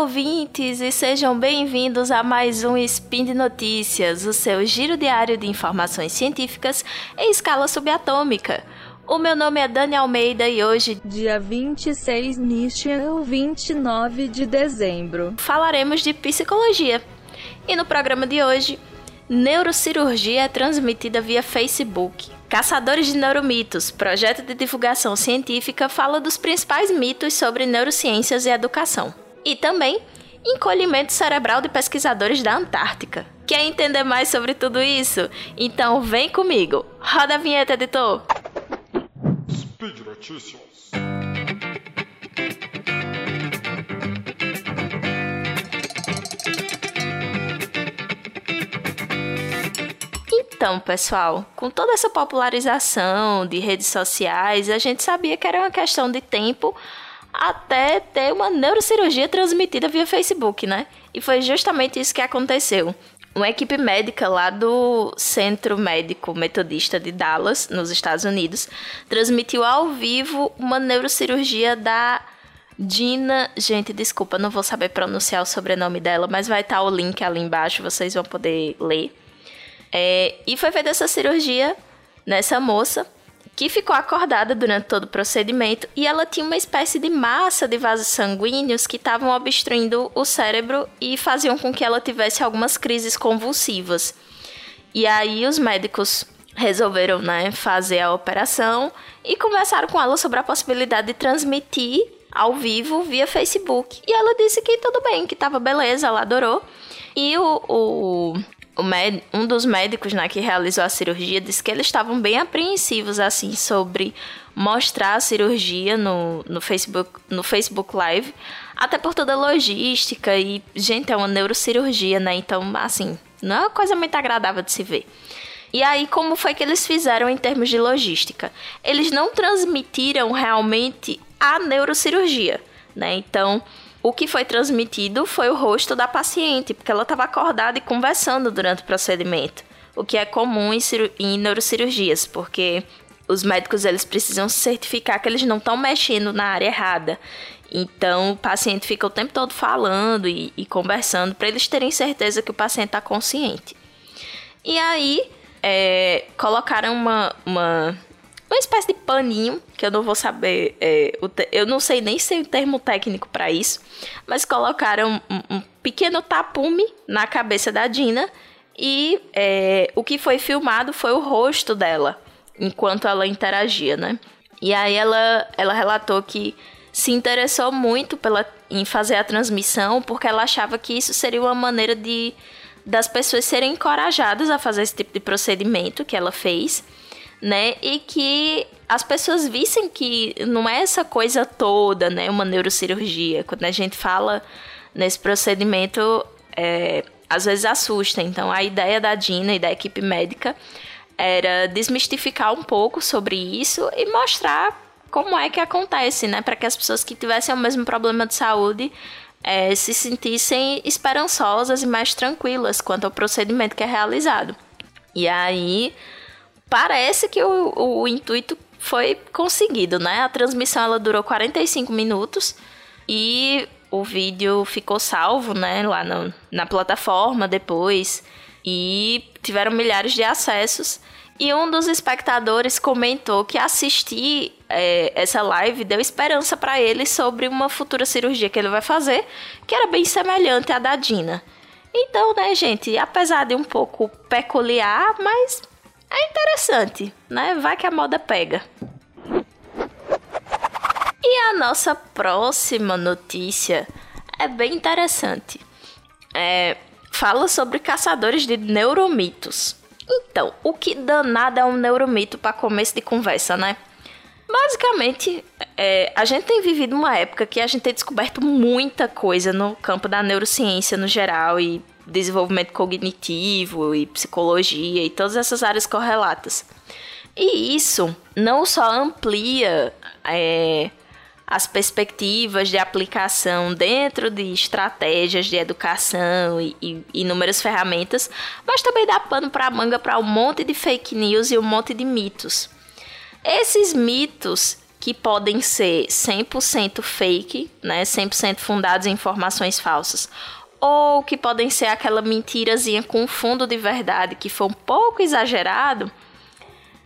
ouvintes, e sejam bem-vindos a mais um Spin de Notícias, o seu giro diário de informações científicas em escala subatômica. O meu nome é Dani Almeida e hoje, dia 26 Nishan, 29 de dezembro, falaremos de psicologia. E no programa de hoje, neurocirurgia é transmitida via Facebook. Caçadores de Neuromitos, projeto de divulgação científica, fala dos principais mitos sobre neurociências e educação. E também encolhimento cerebral de pesquisadores da Antártica. Quer entender mais sobre tudo isso? Então vem comigo. Roda a vinheta, editor. Speed Notícias. Então, pessoal, com toda essa popularização de redes sociais, a gente sabia que era uma questão de tempo até ter uma neurocirurgia transmitida via Facebook, né? E foi justamente isso que aconteceu. Uma equipe médica lá do Centro Médico Metodista de Dallas, nos Estados Unidos, transmitiu ao vivo uma neurocirurgia da Dina. Gente, desculpa, não vou saber pronunciar o sobrenome dela, mas vai estar o link ali embaixo, vocês vão poder ler. É, e foi feita essa cirurgia nessa moça que ficou acordada durante todo o procedimento e ela tinha uma espécie de massa de vasos sanguíneos que estavam obstruindo o cérebro e faziam com que ela tivesse algumas crises convulsivas. E aí os médicos resolveram né, fazer a operação e conversaram com ela sobre a possibilidade de transmitir ao vivo via Facebook. E ela disse que tudo bem, que estava beleza, ela adorou. E o, o um dos médicos né, que realizou a cirurgia disse que eles estavam bem apreensivos assim sobre mostrar a cirurgia no, no, Facebook, no Facebook Live, até por toda a logística e, gente, é uma neurocirurgia, né? Então, assim, não é uma coisa muito agradável de se ver. E aí, como foi que eles fizeram em termos de logística? Eles não transmitiram realmente a neurocirurgia, né? Então, o que foi transmitido foi o rosto da paciente, porque ela estava acordada e conversando durante o procedimento, o que é comum em, em neurocirurgias, porque os médicos eles precisam certificar que eles não estão mexendo na área errada. Então o paciente fica o tempo todo falando e, e conversando para eles terem certeza que o paciente está consciente. E aí é, colocaram uma, uma uma espécie de paninho, que eu não vou saber, é, eu não sei nem se o termo técnico para isso, mas colocaram um, um, pequeno tapume na cabeça da Dina e é, o que foi filmado foi o rosto dela enquanto ela interagia, né? E aí ela, ela relatou que se interessou muito pela, em fazer a transmissão porque ela achava que isso seria uma maneira de das pessoas serem encorajadas a fazer esse tipo de procedimento que ela fez né? E que as pessoas vissem que não é essa coisa toda, né? Uma neurocirurgia. Quando a gente fala nesse procedimento, é, às vezes assusta. Então, a ideia da Dina e da equipe médica era desmistificar um pouco sobre isso e mostrar como é que acontece, né? Para que as pessoas que tivessem o mesmo problema de saúde é, se sentissem esperançosas e mais tranquilas quanto ao procedimento que é realizado. E aí parece que o, o, intuito foi conseguido, né? A transmissão ela durou 45 minutos e o vídeo ficou salvo, né, lá no, na plataforma depois e tiveram milhares de acessos. E um dos espectadores comentou que assistir é, essa live deu esperança para ele sobre uma futura cirurgia que ele vai fazer, que era bem semelhante à da Dina. Então, né, gente, apesar de um pouco peculiar, mas é interessante, né? Vai que a moda pega. E a nossa próxima notícia é bem interessante. É, fala sobre caçadores de neuromitos. Então, o que danado é um neuromito para começo de conversa, né? Basicamente, é, a gente tem vivido uma época que a gente tem descoberto muita coisa no campo da neurociência no geral e desenvolvimento cognitivo e psicologia e todas essas áreas correlatas. E isso não só amplia é, as perspectivas de aplicação dentro de estratégias de educação e, e inúmeras ferramentas, mas também dá pano para manga para um monte de fake news e um monte de mitos. Esses mitos que podem ser 100% fake, né, 100% fundados em informações falsas, ou que podem ser aquela mentirazinha com fundo de verdade que foi um pouco exagerado,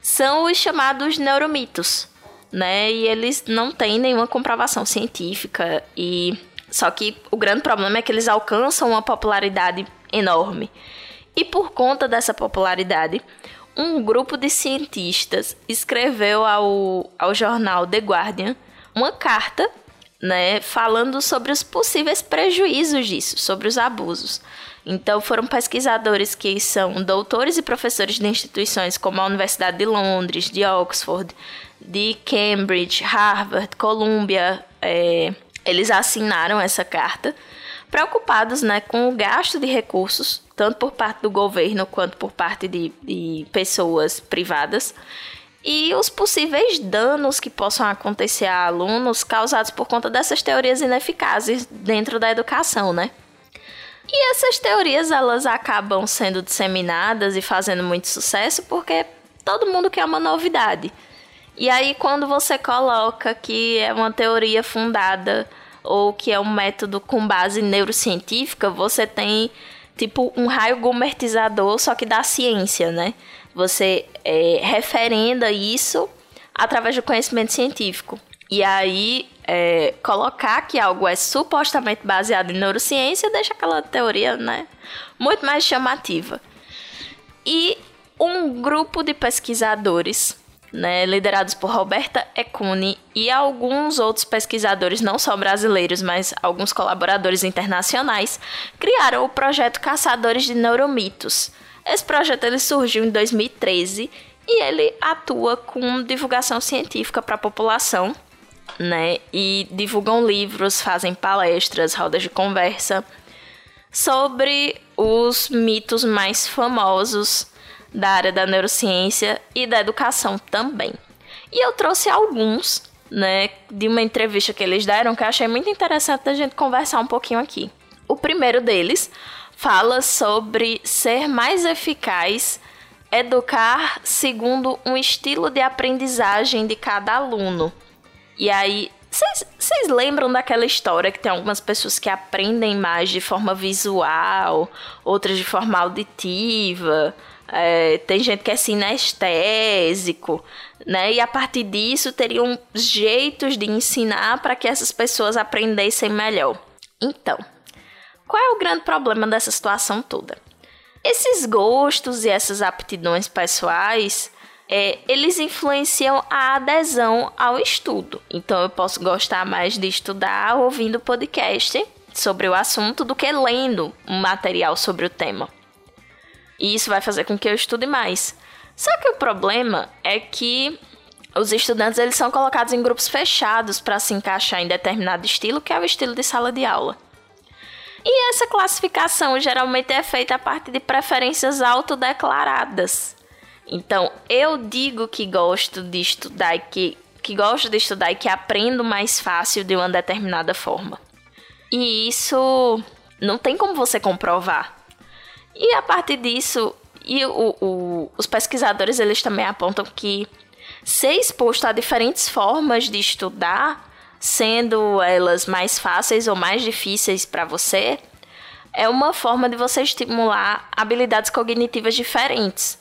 são os chamados neuromitos, né? E eles não têm nenhuma comprovação científica e só que o grande problema é que eles alcançam uma popularidade enorme. E por conta dessa popularidade, um grupo de cientistas escreveu ao, ao jornal The Guardian uma carta né, falando sobre os possíveis prejuízos disso, sobre os abusos. Então, foram pesquisadores que são doutores e professores de instituições como a Universidade de Londres, de Oxford, de Cambridge, Harvard, Columbia. É, eles assinaram essa carta, preocupados né, com o gasto de recursos tanto por parte do governo quanto por parte de, de pessoas privadas, e os possíveis danos que possam acontecer a alunos causados por conta dessas teorias ineficazes dentro da educação, né? E essas teorias elas acabam sendo disseminadas e fazendo muito sucesso porque todo mundo quer uma novidade. E aí quando você coloca que é uma teoria fundada ou que é um método com base neurocientífica, você tem tipo um raio gomertizador, só que da ciência, né? Você é, referenda isso através do conhecimento científico. E aí, é, colocar que algo é supostamente baseado em neurociência deixa aquela teoria, né? Muito mais chamativa. E um grupo de pesquisadores né, liderados por Roberta Ecune e alguns outros pesquisadores, não só brasileiros, mas alguns colaboradores internacionais, criaram o projeto Caçadores de Neuromitos. Esse projeto ele surgiu em 2013 e ele atua com divulgação científica para a população, né, e divulgam livros, fazem palestras, rodas de conversa sobre os mitos mais famosos da área da neurociência e da educação também. E eu trouxe alguns, né, de uma entrevista que eles deram que eu achei muito interessante a gente conversar um pouquinho aqui. O primeiro deles fala sobre ser mais eficaz educar segundo um estilo de aprendizagem de cada aluno. E aí, vocês lembram daquela história que tem algumas pessoas que aprendem mais de forma visual, outras de forma auditiva, é, tem gente que é sinestésico, né? E a partir disso teriam jeitos de ensinar para que essas pessoas aprendessem melhor. Então, qual é o grande problema dessa situação toda? Esses gostos e essas aptidões pessoais, é, eles influenciam a adesão ao estudo. Então, eu posso gostar mais de estudar ouvindo podcast sobre o assunto do que lendo um material sobre o tema. E isso vai fazer com que eu estude mais. Só que o problema é que os estudantes eles são colocados em grupos fechados para se encaixar em determinado estilo, que é o estilo de sala de aula. E essa classificação geralmente é feita a partir de preferências autodeclaradas. Então, eu digo que gosto de estudar e que, que gosto de estudar e que aprendo mais fácil de uma determinada forma. E isso não tem como você comprovar. E a partir disso, e o, o, os pesquisadores eles também apontam que ser exposto a diferentes formas de estudar, sendo elas mais fáceis ou mais difíceis para você, é uma forma de você estimular habilidades cognitivas diferentes.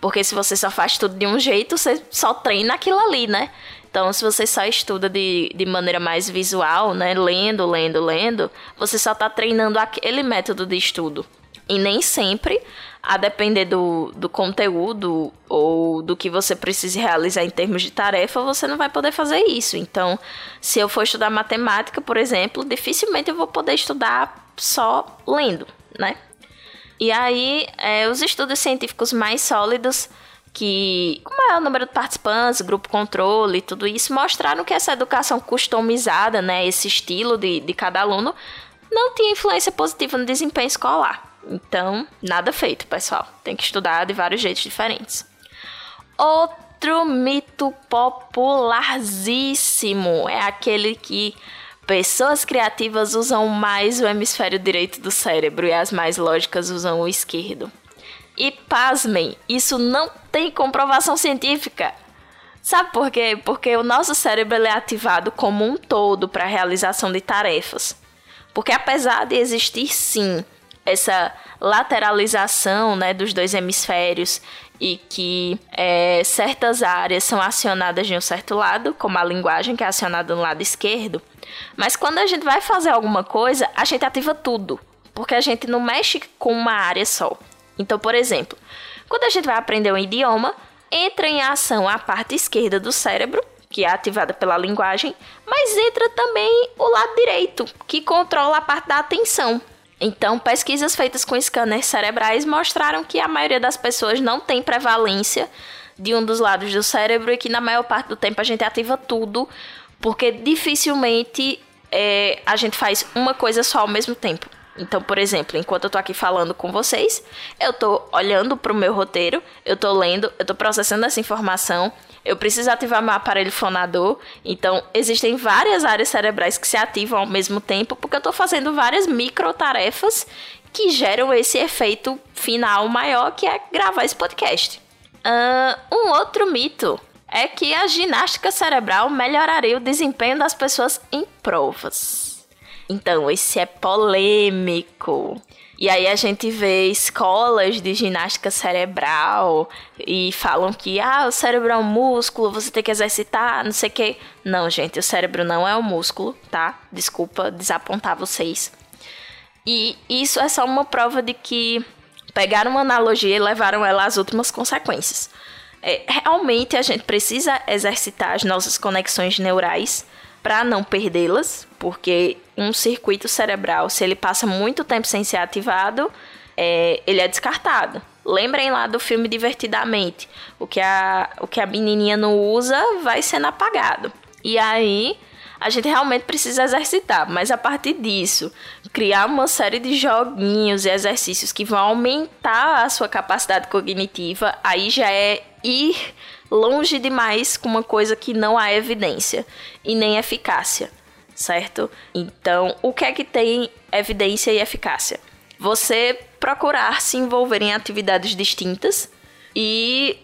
Porque se você só faz tudo de um jeito, você só treina aquilo ali, né? Então, se você só estuda de, de maneira mais visual, né? Lendo, lendo, lendo, você só está treinando aquele método de estudo. E nem sempre, a depender do, do conteúdo ou do que você precise realizar em termos de tarefa, você não vai poder fazer isso. Então, se eu for estudar matemática, por exemplo, dificilmente eu vou poder estudar só lendo, né? E aí, é, os estudos científicos mais sólidos, que, como é o número de participantes, grupo controle, tudo isso, mostraram que essa educação customizada, né, esse estilo de, de cada aluno, não tinha influência positiva no desempenho escolar. Então, nada feito, pessoal. Tem que estudar de vários jeitos diferentes. Outro mito popularzíssimo é aquele que pessoas criativas usam mais o hemisfério direito do cérebro e as mais lógicas usam o esquerdo. E pasmem, isso não tem comprovação científica. Sabe por quê? Porque o nosso cérebro é ativado como um todo para a realização de tarefas. Porque apesar de existir sim essa lateralização né, dos dois hemisférios e que é, certas áreas são acionadas de um certo lado, como a linguagem que é acionada no lado esquerdo, mas quando a gente vai fazer alguma coisa, a gente ativa tudo, porque a gente não mexe com uma área só. Então, por exemplo, quando a gente vai aprender um idioma, entra em ação a parte esquerda do cérebro, que é ativada pela linguagem, mas entra também o lado direito, que controla a parte da atenção. Então, pesquisas feitas com scanners cerebrais mostraram que a maioria das pessoas não tem prevalência de um dos lados do cérebro e que na maior parte do tempo a gente ativa tudo, porque dificilmente é, a gente faz uma coisa só ao mesmo tempo. Então, por exemplo, enquanto eu tô aqui falando com vocês, eu tô olhando pro meu roteiro, eu tô lendo, eu tô processando essa informação, eu preciso ativar meu aparelho fonador. Então, existem várias áreas cerebrais que se ativam ao mesmo tempo, porque eu tô fazendo várias micro tarefas que geram esse efeito final maior, que é gravar esse podcast. Uh, um outro mito é que a ginástica cerebral melhoraria o desempenho das pessoas em provas. Então, esse é polêmico. E aí a gente vê escolas de ginástica cerebral e falam que ah, o cérebro é um músculo, você tem que exercitar, não sei o quê. Não, gente, o cérebro não é um músculo, tá? Desculpa desapontar vocês. E isso é só uma prova de que pegaram uma analogia e levaram ela às últimas consequências. É, realmente a gente precisa exercitar as nossas conexões neurais para não perdê-las, porque um circuito cerebral, se ele passa muito tempo sem ser ativado, é, ele é descartado. Lembrem lá do filme Divertidamente. O que, a, o que a menininha não usa vai sendo apagado. E aí a gente realmente precisa exercitar, mas a partir disso, criar uma série de joguinhos e exercícios que vão aumentar a sua capacidade cognitiva, aí já é ir longe demais com uma coisa que não há evidência e nem eficácia, certo? Então, o que é que tem evidência e eficácia? Você procurar se envolver em atividades distintas e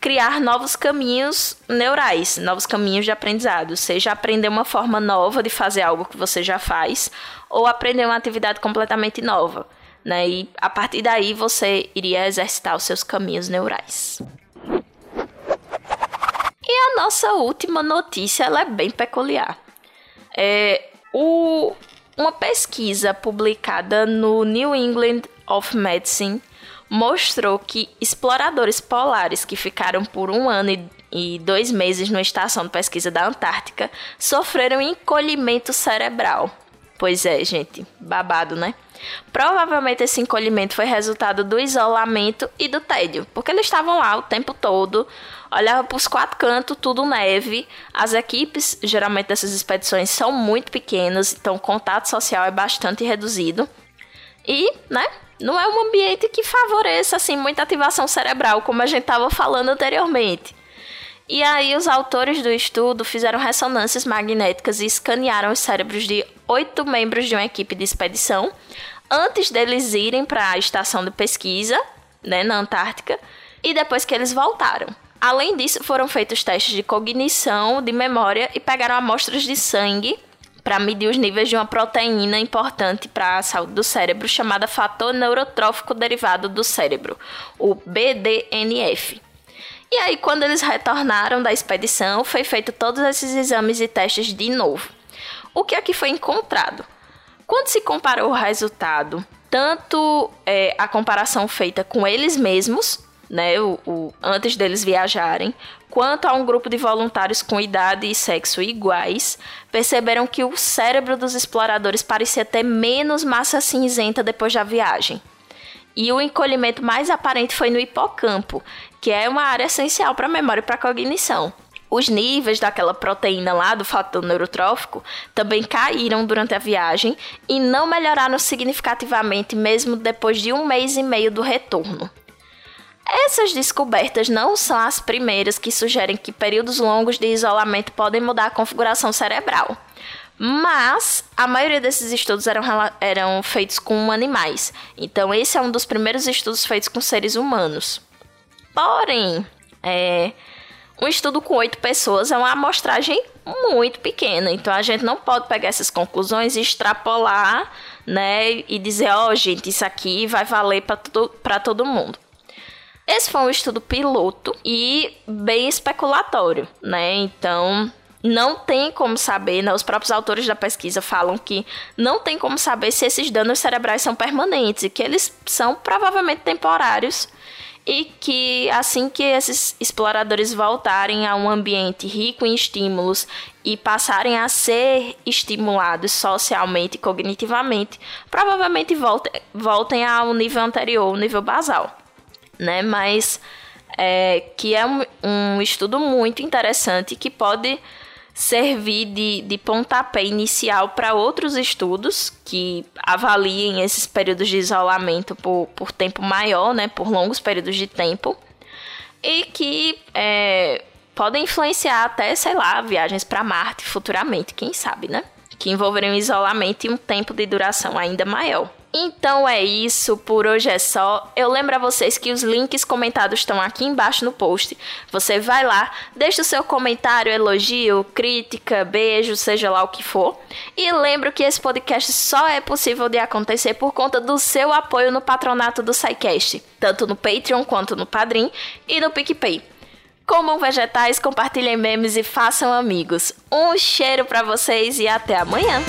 criar novos caminhos neurais, novos caminhos de aprendizado, seja aprender uma forma nova de fazer algo que você já faz ou aprender uma atividade completamente nova, né? E a partir daí você iria exercitar os seus caminhos neurais. E a nossa última notícia ela é bem peculiar. É, o, uma pesquisa publicada no New England of Medicine mostrou que exploradores polares que ficaram por um ano e, e dois meses numa estação de pesquisa da Antártica sofreram encolhimento cerebral. Pois é, gente, babado, né? Provavelmente esse encolhimento foi resultado do isolamento e do tédio, porque eles estavam lá o tempo todo, olhava para os quatro cantos, tudo neve. As equipes, geralmente dessas expedições, são muito pequenas, então o contato social é bastante reduzido. E, né, não é um ambiente que favoreça assim muita ativação cerebral, como a gente estava falando anteriormente. E aí os autores do estudo fizeram ressonâncias magnéticas e escanearam os cérebros de oito membros de uma equipe de expedição antes deles irem para a estação de pesquisa, né, na Antártica, e depois que eles voltaram. Além disso, foram feitos testes de cognição, de memória e pegaram amostras de sangue para medir os níveis de uma proteína importante para a saúde do cérebro chamada fator neurotrófico derivado do cérebro, o BDNF. E aí, quando eles retornaram da expedição, foi feito todos esses exames e testes de novo. O que aqui foi encontrado? Quando se comparou o resultado, tanto é, a comparação feita com eles mesmos, né, o, o, antes deles viajarem, quanto a um grupo de voluntários com idade e sexo iguais, perceberam que o cérebro dos exploradores parecia ter menos massa cinzenta depois da viagem. E o encolhimento mais aparente foi no hipocampo, que é uma área essencial para a memória e para a cognição. Os níveis daquela proteína lá do fator neurotrófico também caíram durante a viagem e não melhoraram significativamente mesmo depois de um mês e meio do retorno. Essas descobertas não são as primeiras que sugerem que períodos longos de isolamento podem mudar a configuração cerebral. Mas a maioria desses estudos eram, eram feitos com animais. Então, esse é um dos primeiros estudos feitos com seres humanos. Porém, é, um estudo com oito pessoas é uma amostragem muito pequena, então a gente não pode pegar essas conclusões e extrapolar, né, e dizer, ó, oh, gente, isso aqui vai valer para todo, todo mundo. Esse foi um estudo piloto e bem especulatório, né? Então, não tem como saber, né? Os próprios autores da pesquisa falam que não tem como saber se esses danos cerebrais são permanentes e que eles são provavelmente temporários e que assim que esses exploradores voltarem a um ambiente rico em estímulos e passarem a ser estimulados socialmente e cognitivamente, provavelmente voltem, voltem ao nível anterior, o nível basal, né? Mas é, que é um, um estudo muito interessante que pode servir de, de pontapé inicial para outros estudos que avaliem esses períodos de isolamento por, por tempo maior, né, por longos períodos de tempo, e que é, podem influenciar até, sei lá, viagens para Marte futuramente, quem sabe, né? Que envolveriam isolamento e um tempo de duração ainda maior. Então é isso, por hoje é só. Eu lembro a vocês que os links comentados estão aqui embaixo no post. Você vai lá, deixa o seu comentário, elogio, crítica, beijo, seja lá o que for. E lembro que esse podcast só é possível de acontecer por conta do seu apoio no patronato do SciCast, tanto no Patreon quanto no Padrim e no PicPay. Comam vegetais, compartilhem memes e façam amigos. Um cheiro para vocês e até amanhã!